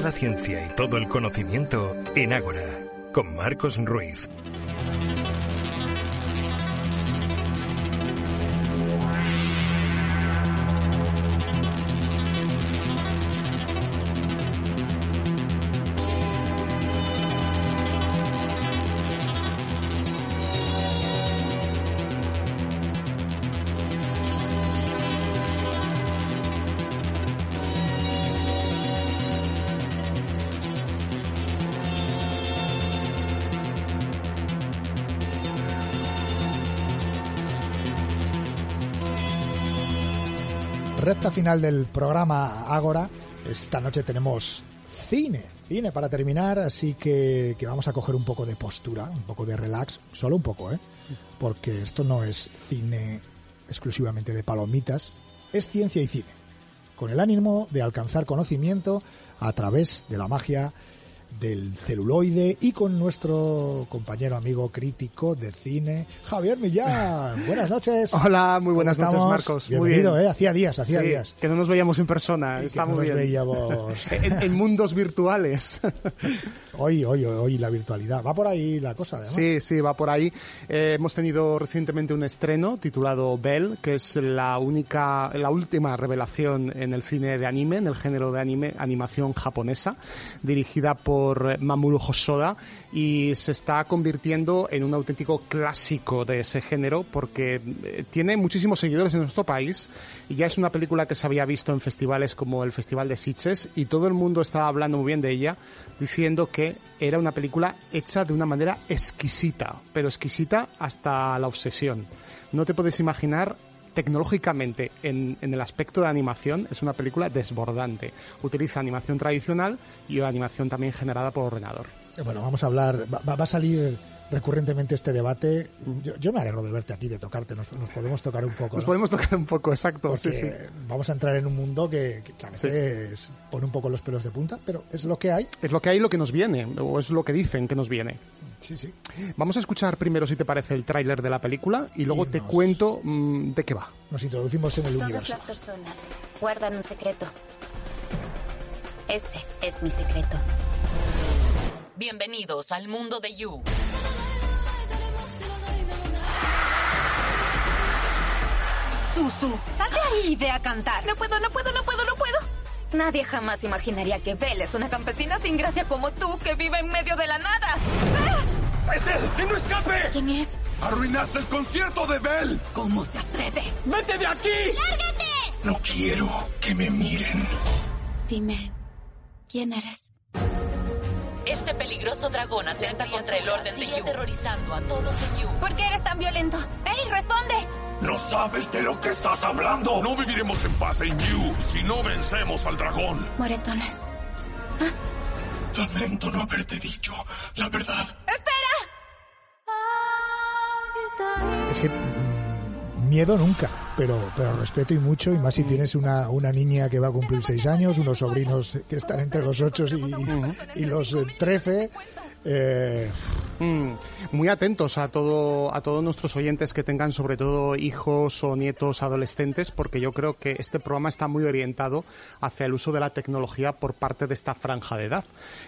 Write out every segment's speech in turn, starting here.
La ciencia y todo el conocimiento en Ágora, con Marcos Ruiz. Final del programa Ágora. Esta noche tenemos cine, cine para terminar, así que, que, vamos a coger un poco de postura, un poco de relax, solo un poco, ¿eh? Porque esto no es cine exclusivamente de palomitas, es ciencia y cine, con el ánimo de alcanzar conocimiento a través de la magia del celuloide y con nuestro compañero amigo crítico de cine, Javier Millán. Buenas noches. Hola, muy buenas noches, Marcos. Bienvenido, muy ¿eh? Hacía días, hacía días. Que no nos veíamos en persona, está muy bien. Veíamos... en, en, mundos virtuales. hoy, hoy, hoy la virtualidad. Va por ahí la cosa, además. Sí, sí, va por ahí. Eh, hemos tenido recientemente un estreno titulado Bell, que es la única, la última revelación en el cine de anime, en el género de anime, animación japonesa, dirigida por Mamoru Hosoda y se está convirtiendo en un auténtico clásico de ese género porque eh, tiene muchísimos seguidores en nuestro país y ya es una película que se había visto en festivales como el Festival de Sitges y todo el mundo estaba hablando muy bien de ella diciendo que era una película hecha de una manera exquisita, pero exquisita hasta la obsesión. No te puedes imaginar tecnológicamente en, en, el aspecto de animación es una película desbordante. Utiliza animación tradicional y animación también generada por ordenador. Bueno, vamos a hablar, va, va a salir recurrentemente este debate. Yo, yo, me alegro de verte aquí, de tocarte. Nos, nos podemos tocar un poco. Nos ¿no? podemos tocar un poco, exacto. Porque sí, sí. Vamos a entrar en un mundo que, que a veces sí. pone un poco los pelos de punta, pero es lo que hay. Es lo que hay, lo que nos viene, o es lo que dicen que nos viene. Sí, sí. Vamos a escuchar primero, si te parece, el tráiler de la película y luego Y te cuento mm, de qué va. Nos introducimos en el Todas universo. las personas guardan un secreto. Este es mi secreto. Bienvenidos al mundo de You. Susu, sal de ahí y ve a cantar. No puedo, no puedo, no puedo, no puedo. Nadie jamás imaginaría que Belle es una campesina sin gracia como tú que vive en medio de la nada. ¡Es él! ¡Que no escape! ¿Quién es? ¡Arruinaste el concierto de Bell! ¿Cómo se atreve? ¡Vete de aquí! ¡Lárgate! No quiero que me miren. Dime, ¿quién eres? Este peligroso dragón atenta contra el orden de You, aterrorizando a todos en You. ¿Por qué eres tan violento? ¡Ey, responde! No sabes de lo que estás hablando. No viviremos en paz en You si no vencemos al dragón. Moretones. Lamento no haberte dicho la verdad. ¡Espera! Es que miedo nunca, pero, pero respeto y mucho, y más si tienes una, una niña que va a cumplir seis años, unos sobrinos que están entre los ocho y, y los trece. Eh, Mm, muy atentos a todo a todos nuestros oyentes que tengan sobre todo hijos o nietos adolescentes porque yo creo que este programa está muy orientado hacia el uso de la tecnología por parte de esta franja de edad.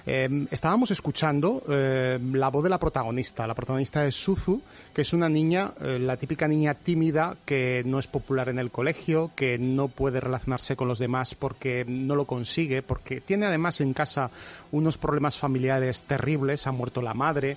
Eh, estábamos escuchando eh, la voz de la protagonista. La protagonista es Suzu, que es una niña, eh, la típica niña tímida que no es popular en el colegio, que no puede relacionarse con los demás porque no lo consigue, porque tiene además en casa unos problemas familiares terribles, ha muerto la madre,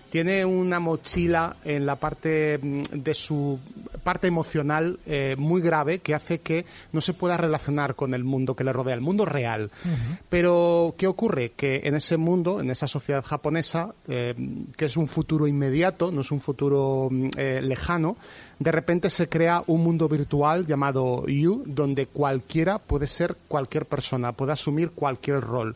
tiene una mochila en la parte mm, de su parte emocional eh, muy grave que hace que no se pueda relacionar con el mundo que le rodea, el mundo real. Pero, ¿qué ocurre? Que en ese mundo, en esa sociedad japonesa, eh, que es un futuro inmediato, no es un futuro mm, eh, lejano, de repente se crea un mundo virtual llamado You, donde cualquiera puede ser cualquier persona, puede asumir cualquier rol.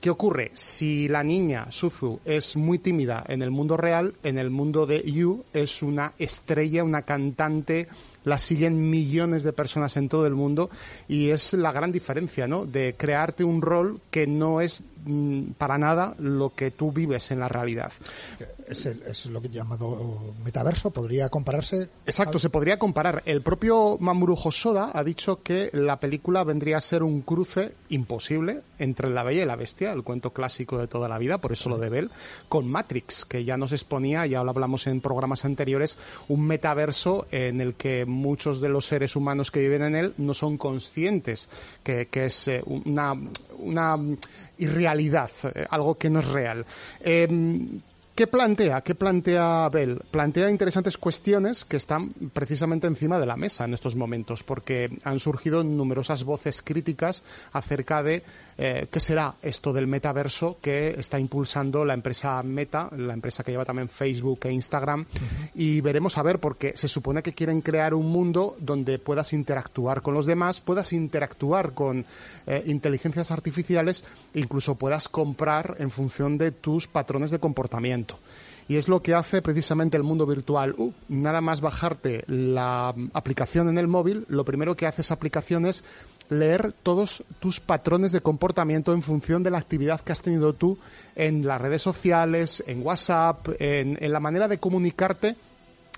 ¿Qué ocurre? Si la niña, Suzu, es muy tímida en el mundo real, en el mundo de You es una estrella, una cantante, la siguen millones de personas en todo el mundo y es la gran diferencia, ¿no? De crearte un rol que no es mm, para nada lo que tú vives en la realidad. Es, el- es lo que llamado metaverso, podría compararse. Exacto, se podría comparar. El propio Mamoru Hosoda ha dicho que la película vendría a ser un cruce imposible entre La Bella y la Bestia, el cuento clásico de toda la vida, por eso lo de Bell, con Matrix, que ya nos exponía, ya lo hablamos en programas anteriores, un metaverso en el que muchos de los seres humanos que viven en él no son conscientes que, que es eh, una, una irrealidad, eh, algo que no es real. Em, ¿Qué plantea? ¿Qué plantea Bell? Plantea interesantes cuestiones que están precisamente encima de la mesa en estos momentos, porque han surgido numerosas voces críticas acerca de eh, qué será esto del metaverso que está impulsando la empresa Meta, la empresa que lleva también Facebook e Instagram, y veremos a ver, porque se supone que quieren crear un mundo donde puedas interactuar con los demás, puedas interactuar con eh, inteligencias artificiales, incluso puedas comprar en función de tus patrones de comportamiento. Y es lo que hace precisamente el mundo virtual. Uh, nada más bajarte la aplicación en el móvil, lo primero que hace esa aplicación es leer todos tus patrones de comportamiento en función de la actividad que has tenido tú en las redes sociales, en WhatsApp, en, la manera de comunicarte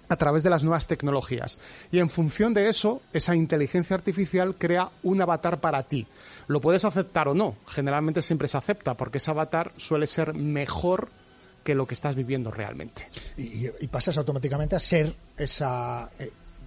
a través de las nuevas tecnologías. Y en función de eso, esa inteligencia artificial crea un avatar para ti. Lo puedes aceptar o no. Generalmente siempre se acepta porque ese avatar suele ser mejor que lo que estás viviendo realmente. Y, y pasas automáticamente a ser esa,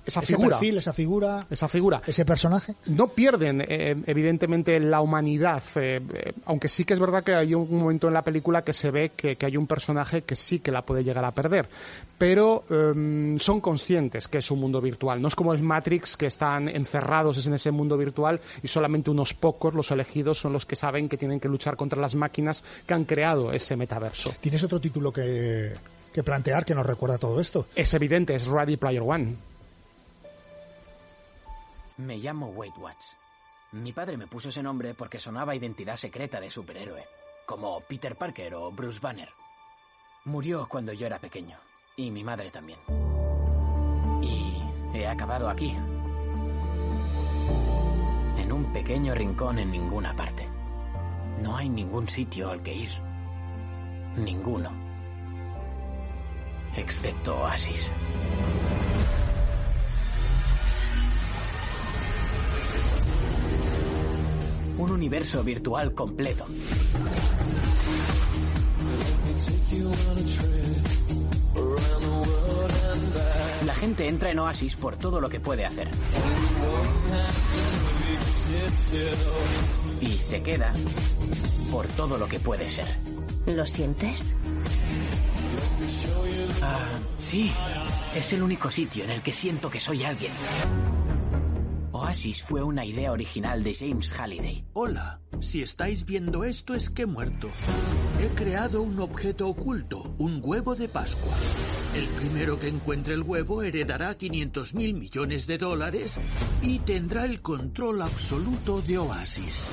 Esa ese figura. perfil, esa figura, Esa figura. ese personaje. No pierden, eh, evidentemente, la humanidad, eh, eh, aunque sí que es verdad que hay un momento en la película que se ve que, que hay un personaje que sí que la puede llegar a perder. Pero eh, son conscientes que es un mundo virtual. No es como el Matrix, que están encerrados en ese mundo virtual y solamente unos pocos, los elegidos, son los que saben que tienen que luchar contra las máquinas que han creado ese metaverso. ¿Tienes otro título que, que plantear que nos recuerda todo esto? Es evidente, es Ready Player One. Me llamo Wade Watts. Mi padre me puso ese nombre porque sonaba identidad secreta de superhéroe, como Peter Parker o Bruce Banner. Murió cuando yo era pequeño, y mi madre también. Y he acabado aquí, en un pequeño rincón en ninguna parte. No hay ningún sitio al que ir. Ninguno. Excepto Oasis. Un universo virtual completo. La gente entra en Oasis por todo lo que puede hacer. Y se queda por todo lo que puede ser. ¿Lo sientes? Ah, sí, es el único sitio en el que siento que soy alguien. Oasis fue una idea original de James Halliday. Hola, si estáis viendo esto es que he muerto. He creado un objeto oculto, un huevo de Pascua. El primero que encuentre el huevo heredará 500 mil millones de dólares y tendrá el control absoluto de Oasis.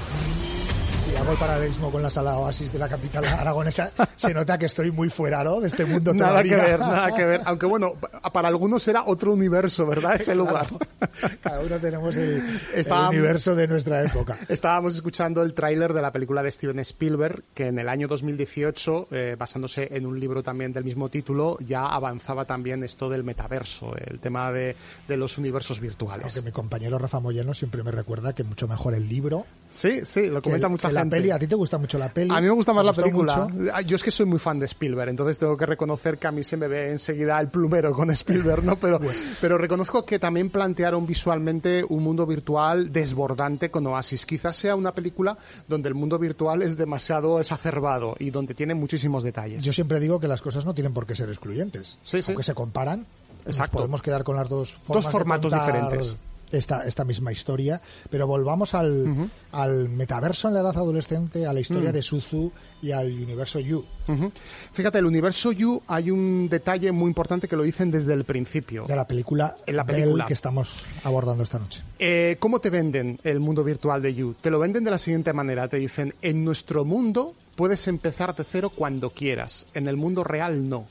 Si hago el paralelismo con la sala Oasis de la capital aragonesa, se nota que estoy muy fuera, ¿no? De este mundo Nada que todavía. ver, nada que ver. Aunque bueno, pa- para algunos era otro universo, ¿verdad? Ese lugar. Cada uno tenemos el, el universo de nuestra época. Estábamos escuchando el tráiler de la película de Steven Spielberg, que en el año 2018, eh, basándose en un libro también del mismo título, ya avanzaba también esto del metaverso, el tema de, de los universos virtuales. Aunque mi compañero Rafa Moyano siempre me recuerda que mucho mejor el libro Sí, sí, lo que, comenta mucha que la peli. ¿A ti te gusta mucho la peli? A mí me gusta más ¿Te la película. mucho? Ah, Yo es que soy muy fan de Spielberg, entonces tengo que reconocer que a mí se me ve enseguida el plumero con Spielberg, ¿no? Pero, pero reconozco que también plantearon visualmente un mundo virtual desbordante con Oasis. Quizás sea una película donde el mundo virtual es demasiado exacerbado y donde tiene muchísimos detalles. Yo siempre digo que las cosas no tienen por qué ser excluyentes. Sí, sí. Aunque se comparan, nos Exacto. podemos quedar con las dos formas de formatos diferentes. Esta, esta misma historia, pero volvamos al, al metaverso en la edad adolescente, a la historia Mm. de Suzu y al universo You. Ujú. Fíjate, el universo You hay un detalle muy importante que lo dicen desde el principio. de la película, En la Bell película. que estamos abordando esta noche. Eh, ¿Cómo te venden el mundo virtual de You? Te lo venden de la siguiente manera. Te dicen, en nuestro mundo puedes empezar de cero cuando quieras. En el mundo real no.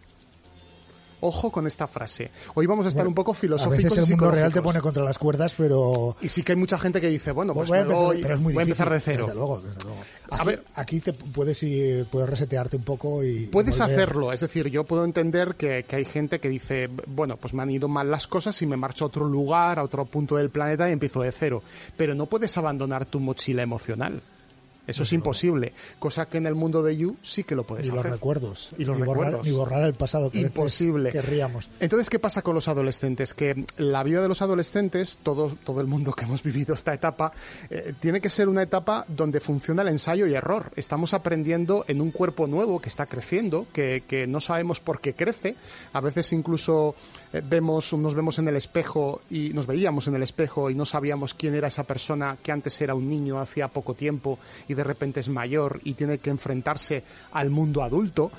Ojo con esta frase. Hoy vamos a estar Bueno, un poco A filosóficos veces y el mundo real te pone contra las cuerdas, pero... Y sí que hay mucha gente que dice, bueno, pues voy a empezar, voy- pero es muy voy a difícil, empezar de cero. Desde luego, desde luego. A Aquí, ver. aquí te puedes ir, puedes resetearte un poco y... Puedes y hacerlo, es decir, yo puedo entender que, que hay gente que dice, bueno, pues me han ido mal las cosas y me marcho a otro lugar, a otro punto del planeta y empiezo de cero. Pero no puedes abandonar tu mochila emocional. Eso es imposible. Cosa que en el mundo de You sí que lo puedes Y los recuerdos. Y los Ni borrar- recuerdos. Ni borrar el pasado, que Imposible. querríamos. Entonces, ¿qué pasa con los adolescentes? Que la vida de los adolescentes, todo, todo el mundo que hemos vivido esta etapa, eh, tiene que ser una etapa donde funciona el ensayo y error. Estamos aprendiendo en un cuerpo nuevo que está creciendo, que, que no sabemos por qué crece. A veces incluso eh, vemos, nos vemos en el espejo y nos veíamos en el espejo y no sabíamos quién era esa persona que antes era un niño hacía poco tiempo y de repente es mayor y tiene que enfrentarse al mundo adulto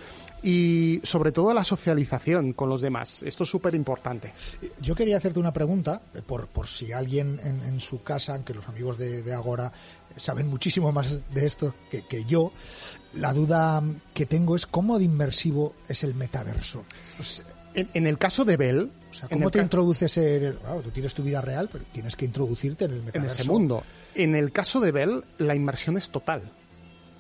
y sobre todo a la socialización con los demás. Esto es súper importante. Yo quería hacerte una pregunta, eh, por, por si alguien en, en su casa, aunque los amigos de, de Agora saben muchísimo más de esto que, que yo, la duda que tengo es cómo de inmersivo es el metaverso. O sea, En, en el caso de Bell, o sea, en ¿cómo te introduces en el, claro, tú tienes tu vida real, pero tienes que introducirte en el en metaverso. ese mundo. En el caso de Bell, la inmersión es total.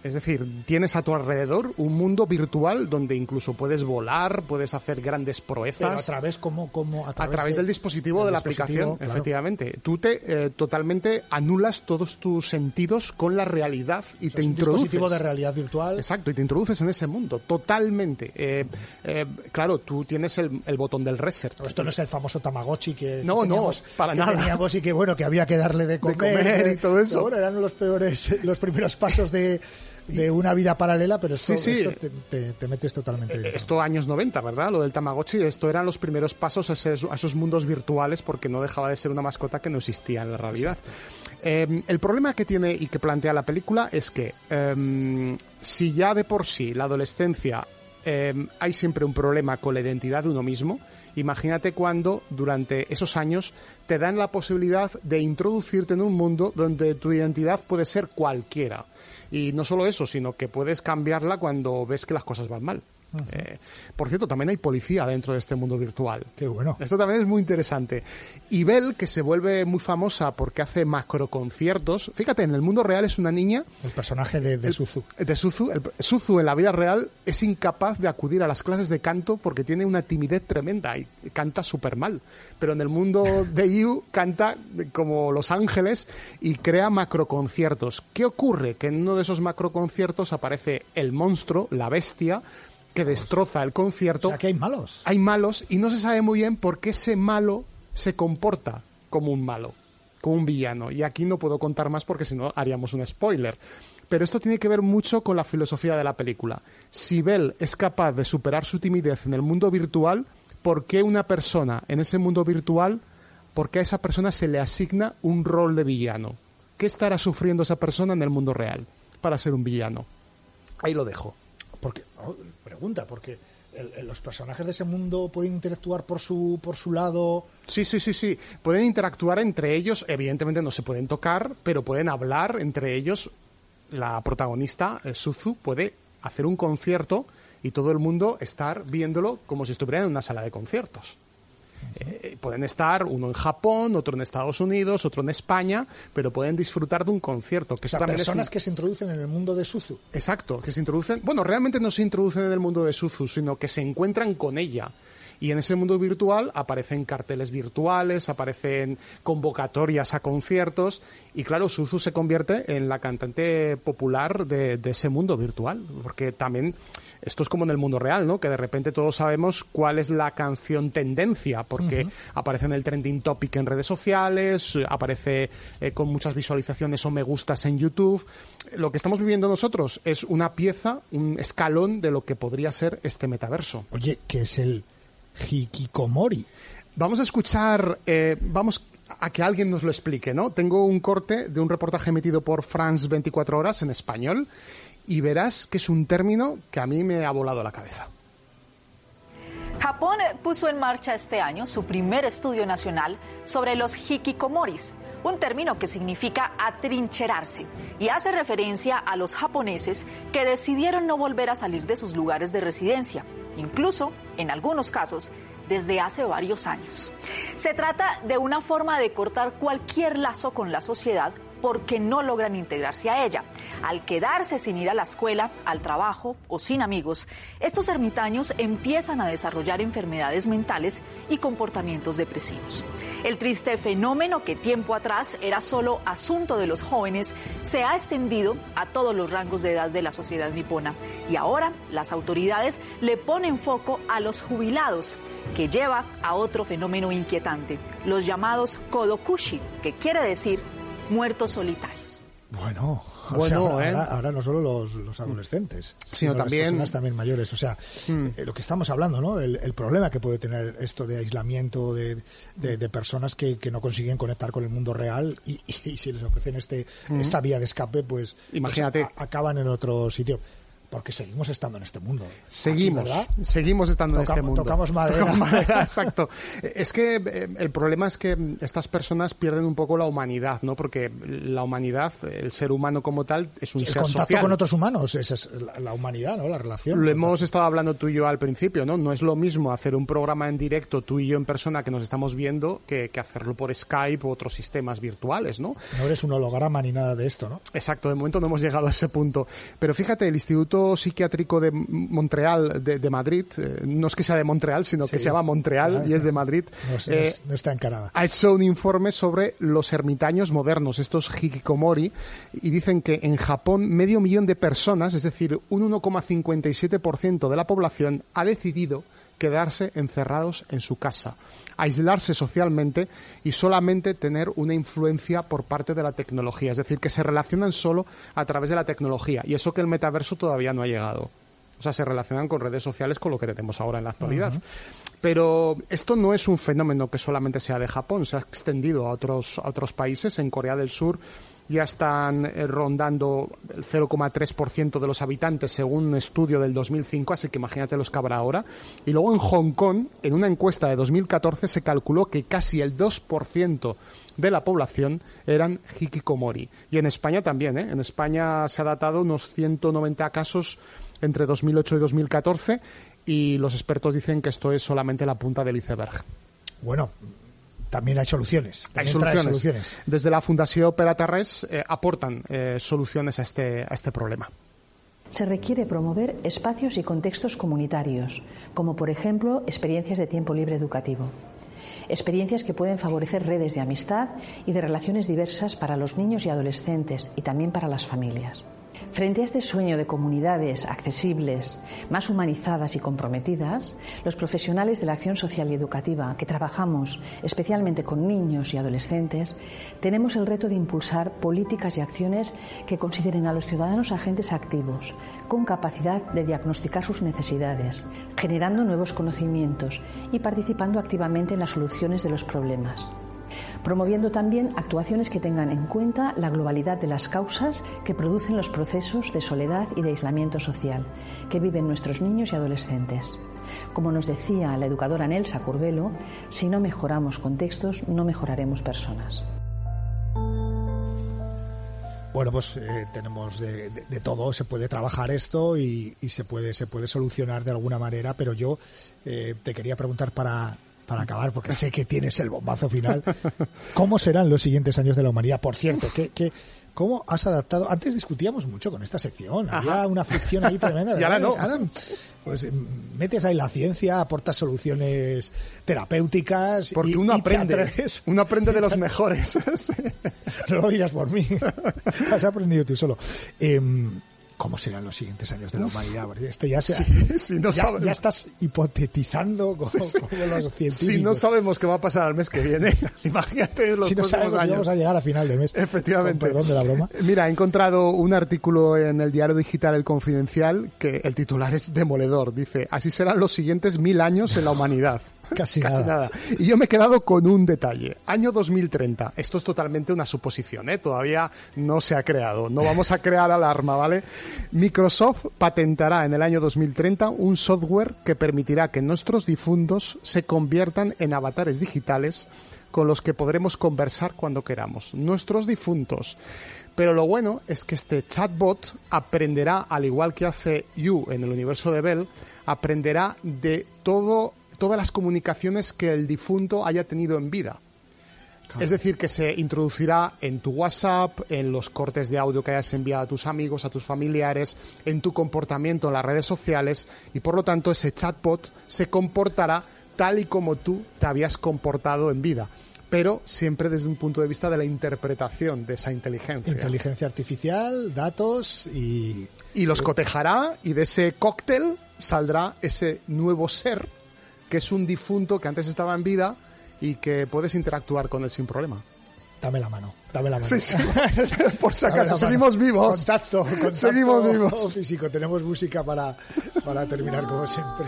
Es decir, tienes a tu alrededor un mundo virtual donde incluso puedes volar, puedes hacer grandes Pero a proezas. través, ¿cómo, cómo, a a través, través de- del dispositivo de la dispositivo, aplicación, claro. efectivamente. Tú te eh, totalmente anulas todos tus sentidos con la realidad y O sea, te es un introduces. dispositivo de realidad virtual. Exacto, y te introduces en ese mundo, totalmente. Eh, eh, claro, tú tienes el, el botón del reset. Esto no es el famoso Tamagotchi que, No, que no, teníamos, para que nada. teníamos y que bueno que había que darle de comer, comer y todo eso. Bueno, eran los peores, los primeros pasos de, de una vida paralela, pero esto, Sí, sí. esto te, te- te metes totalmente Eh, dentro. Esto años 90, ¿verdad? Lo del Tamagotchi, esto eran los primeros pasos a esos, a esos mundos virtuales porque no dejaba de ser una mascota que no existía en la realidad. Eh, el problema que tiene y que plantea la película es que eh, si ya de por sí la adolescencia eh, hay siempre un problema con la identidad de uno mismo, imagínate cuando durante esos años te dan la posibilidad de introducirte en un mundo donde tu identidad puede ser cualquiera. Y no solo eso, sino que puedes cambiarla cuando ves que las cosas van mal. Eh, por cierto, también hay policía dentro de este mundo virtual. Qué bueno. Esto también es muy interesante. Y Belle, que se vuelve muy famosa porque hace macroconciertos. Fíjate, en el mundo real es una niña El personaje de, de Suzu. de Suzu. El, Suzu en la vida real es incapaz de acudir a las clases de canto porque tiene una timidez tremenda y canta súper mal. Pero en el mundo de You canta como Los Ángeles y crea macroconciertos. ¿Qué ocurre? Que en uno de esos macroconciertos aparece el monstruo, la bestia, que destroza el O concierto sea, que hay malos. hay malos y no se sabe muy bien por qué ese malo se comporta como un malo, como un villano. Y aquí no puedo contar más porque si no haríamos un spoiler. Pero esto tiene que ver mucho con la filosofía de la película. Si Bell es capaz de superar su timidez en el mundo virtual, ¿por qué una persona en ese mundo virtual, por qué a esa persona se le asigna un rol de villano? ¿Qué estará sufriendo esa persona en el mundo real para ser un villano? Ahí lo dejo. Oh, pregunta, porque el- los personajes de ese mundo pueden interactuar por su, por su lado. Sí, sí, sí, sí. Pueden interactuar entre ellos, evidentemente no se pueden tocar, pero pueden hablar entre ellos. La protagonista, eh, Suzu, puede hacer un concierto y todo el mundo estar viéndolo como si estuviera en una sala de conciertos. Eh, pueden estar uno en Japón, otro en Estados Unidos, otro en España, pero pueden disfrutar de un concierto. Que O sea, personas un- que se introducen en el mundo de Suzu. Exacto, que se introducen. Bueno, realmente no se introducen en el mundo de Suzu, sino que se encuentran con ella. Y en ese mundo virtual aparecen carteles virtuales, aparecen convocatorias a conciertos. Y claro, Suzu se convierte en la cantante popular de, de ese mundo virtual. Porque también esto es como en el mundo real, ¿no? Que de repente todos sabemos cuál es la canción tendencia, porque aparece en el trending topic en redes sociales, aparece eh, con muchas visualizaciones o me gustas en YouTube. Lo que estamos viviendo nosotros es una pieza, un escalón de lo que podría ser este metaverso. Oye, que es el Hikikomori. Vamos a escuchar, eh, vamos a que alguien nos lo explique, ¿no? Tengo un corte de un reportaje emitido por France 24 Horas en español y verás que es un término que a mí me ha volado la cabeza. Japón puso en marcha este año su primer estudio nacional sobre los hikikomoris, un término que significa atrincherarse y hace referencia a los japoneses que decidieron no volver a salir de sus lugares de residencia. Incluso, en algunos casos, desde hace varios años. Se trata de una forma de cortar cualquier lazo con la sociedad porque no logran integrarse a ella. Al quedarse sin ir a la escuela, al trabajo o sin amigos, estos ermitaños empiezan a desarrollar enfermedades mentales y comportamientos depresivos. El triste fenómeno que tiempo atrás era solo asunto de los jóvenes se ha extendido a todos los rangos de edad de la sociedad nipona y ahora las autoridades le ponen foco a los jubilados que lleva a otro fenómeno inquietante, los llamados kodokushi, que quiere decir muertos solitarios. Bueno, o Bueno, sea, ahora, ¿eh? ahora- ahora no solo los, los adolescentes, Sino las también- personas también mayores. O sea, Mm. eh, lo que estamos hablando, ¿no? El, el problema que puede tener esto de aislamiento de, de- de personas que, que no consiguen conectar con el mundo real y, y- y si les ofrecen este Mm. esta vía de escape, pues, Imagínate. pues, a- acaban en otro sitio. Porque seguimos estando en este mundo. Seguimos, Aquí, seguimos estando en este mundo. tocamos madera. Tocamos madera, exacto. Es que eh, el problema es que mm, estas personas pierden un poco la humanidad, ¿no? Porque la humanidad, el ser humano como tal, es un El ser contacto social. con otros humanos, esa es la, la humanidad, ¿no? La relación. Lo hemos estado hablando tú y yo al principio, ¿no? No es lo mismo hacer un programa en directo tú y yo en persona que nos estamos viendo que, que hacerlo por Skype u otros sistemas virtuales, ¿no? No eres un holograma ni nada de esto, ¿no? Exacto, de momento no hemos llegado a ese punto. Pero fíjate, el Instituto Psiquiátrico de Montreal, de, de Madrid, eh, no es que sea de Montreal, sino que se llama Montreal Ah, y es de Madrid, No, no eh, no está en Canadá. ha hecho un informe sobre los ermitaños modernos, estos hikikomori, y dicen que en Japón medio millón de personas, es decir, un 1,57% de la población, ha decidido quedarse encerrados en su casa, aislarse socialmente y solamente tener una influencia por parte de la tecnología, es decir, que se relacionan solo a través de la tecnología, y eso que el metaverso todavía no ha llegado. O sea, se relacionan con redes sociales con lo que tenemos ahora en la actualidad. Pero esto no es un fenómeno que solamente sea de Japón, se ha extendido a otros, a otros países. En Corea del Sur ya están eh, rondando el 0,3% de los habitantes según un estudio del 2005, así que imagínate los que habrá ahora. Y luego en Hong Kong, en una encuesta de 2014, se calculó que casi el 2% de la población eran hikikomori. Y en España también, ¿eh? En España se ha datado unos 190 casos entre 2008 y 2014 y los expertos dicen que esto es solamente la punta del iceberg. Bueno, también hay soluciones. Hay también soluciones. soluciones. Desde la Fundación Operaterres eh, aportan eh, soluciones a este, a este problema. Se requiere promover espacios y contextos comunitarios, como por ejemplo experiencias de tiempo libre educativo. Experiencias que pueden favorecer redes de amistad y de relaciones diversas para los niños y adolescentes y también para las familias. Frente a este sueño de comunidades accesibles, más humanizadas y comprometidas, los profesionales de la acción social y educativa que trabajamos especialmente con niños y adolescentes, tenemos el reto de impulsar políticas y acciones que consideren a los ciudadanos agentes activos, con capacidad de diagnosticar sus necesidades, generando nuevos conocimientos y participando activamente en las soluciones de los problemas promoviendo también actuaciones que tengan en cuenta la globalidad de las causas que producen los procesos de soledad y de aislamiento social que viven nuestros niños y adolescentes. Como nos decía la educadora Nelsa Curvelo, si no mejoramos contextos, no mejoraremos personas. Bueno, pues eh, tenemos de, todo, se puede trabajar esto y, y se puede se puede solucionar de alguna manera, pero yo eh, te quería preguntar para, para acabar, porque sé que tienes el bombazo final, ¿cómo serán los siguientes años de la humanidad? Por cierto, ¿qué, qué, ¿cómo has adaptado? Antes discutíamos mucho con esta sección, había Ajá. una fricción ahí tremenda. Y ahora no. pues metes ahí la ciencia, aportas soluciones terapéuticas. Porque y- uno y aprende, atreves- uno aprende de los mejores. no lo dirás por mí. Has aprendido tú solo. Em, ¿Cómo serán los siguientes años de la humanidad? Porque esto ya, se, Sí, sí, no ya, sabemos. ya estás hipotetizando como, Sí, sí. como los científicos. Si no sabemos qué va a pasar al mes que viene, imagínate los Si no próximos sabemos si años. vamos a llegar a final de mes. Efectivamente. Con perdón de la broma. Mira, he encontrado un artículo en el diario digital El Confidencial que el titular es demoledor. Dice, así serán los siguientes mil años en la humanidad. Casi, Casi nada. nada. Y yo me he quedado con un detalle. Año 2030. Esto es totalmente una suposición, ¿eh? Todavía no se ha creado. No vamos a crear alarma, ¿vale? Microsoft patentará en el año 2030 un software que permitirá que nuestros difuntos se conviertan en avatares digitales con los que podremos conversar cuando queramos. Nuestros difuntos. Pero lo bueno es que este chatbot aprenderá, al igual que hace You en el universo de Bell, aprenderá de todo todas las comunicaciones que el difunto haya tenido en vida. Es decir, que se introducirá en tu WhatsApp, en los cortes de audio que hayas enviado a tus amigos, a tus familiares, en tu comportamiento en las redes sociales y por lo tanto ese chatbot se comportará tal y como tú te habías comportado en vida pero siempre desde un punto de vista de la interpretación de esa inteligencia. Inteligencia artificial, datos y... Y los cotejará y de ese cóctel saldrá ese nuevo ser que es un difunto que antes estaba en vida y que puedes interactuar con él sin problema. Dame la mano, dame la mano. Sí, sí. Por si acaso, seguimos vivos. Contacto, contacto Seguimos vivos. físico. Tenemos música para, para terminar como siempre.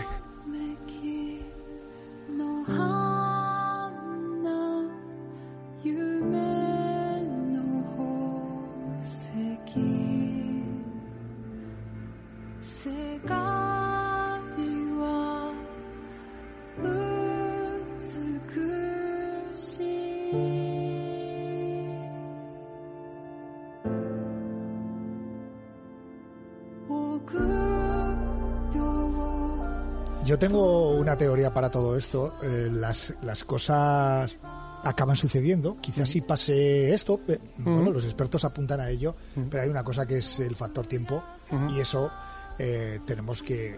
Yo tengo una teoría para todo esto. Eh, las, las cosas acaban sucediendo. Quizás si pase esto, bueno, los expertos apuntan a ello, pero hay una cosa que es el factor tiempo y eso eh, tenemos que,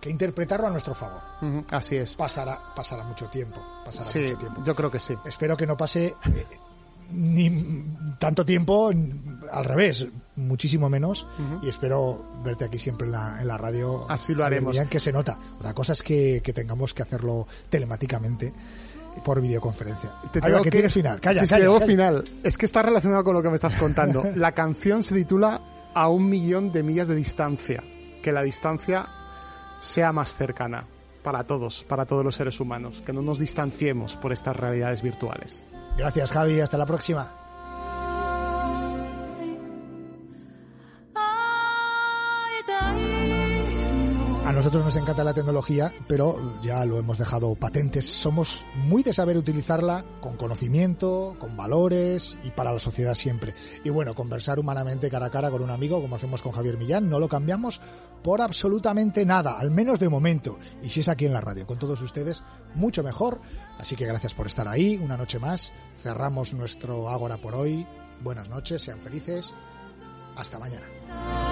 que interpretarlo a nuestro favor. Así es. Pasará, pasará mucho tiempo. Pasará Sí, mucho tiempo. yo creo que sí. Espero que no pase eh, ni tanto tiempo, al revés, muchísimo menos. Y espero verte aquí siempre en la, en la radio. Así lo haremos. Millán, que se nota. Otra cosa es que, que tengamos que hacerlo telemáticamente por videoconferencia. Te Ahí va, tengo que, tienes final. Calla, sí, calla, calla. final. Es que está relacionado con lo que me estás contando. La canción se titula A un millón de millas de distancia. Que la distancia sea más cercana para todos, para todos los seres humanos. Que no nos distanciemos por estas realidades virtuales. Gracias, Javi. Hasta la próxima. A nosotros nos encanta la tecnología, pero ya lo hemos dejado patentes. Somos muy de saber utilizarla con conocimiento, con valores y para la sociedad siempre. Y bueno, conversar humanamente cara a cara con un amigo, como hacemos con Javier Millán, no lo cambiamos por absolutamente nada, al menos de momento. Y si es aquí en la radio, con todos ustedes, mucho mejor. Así que gracias por estar ahí. Una noche más. Cerramos nuestro Ágora por hoy. Buenas noches, sean felices. Hasta mañana.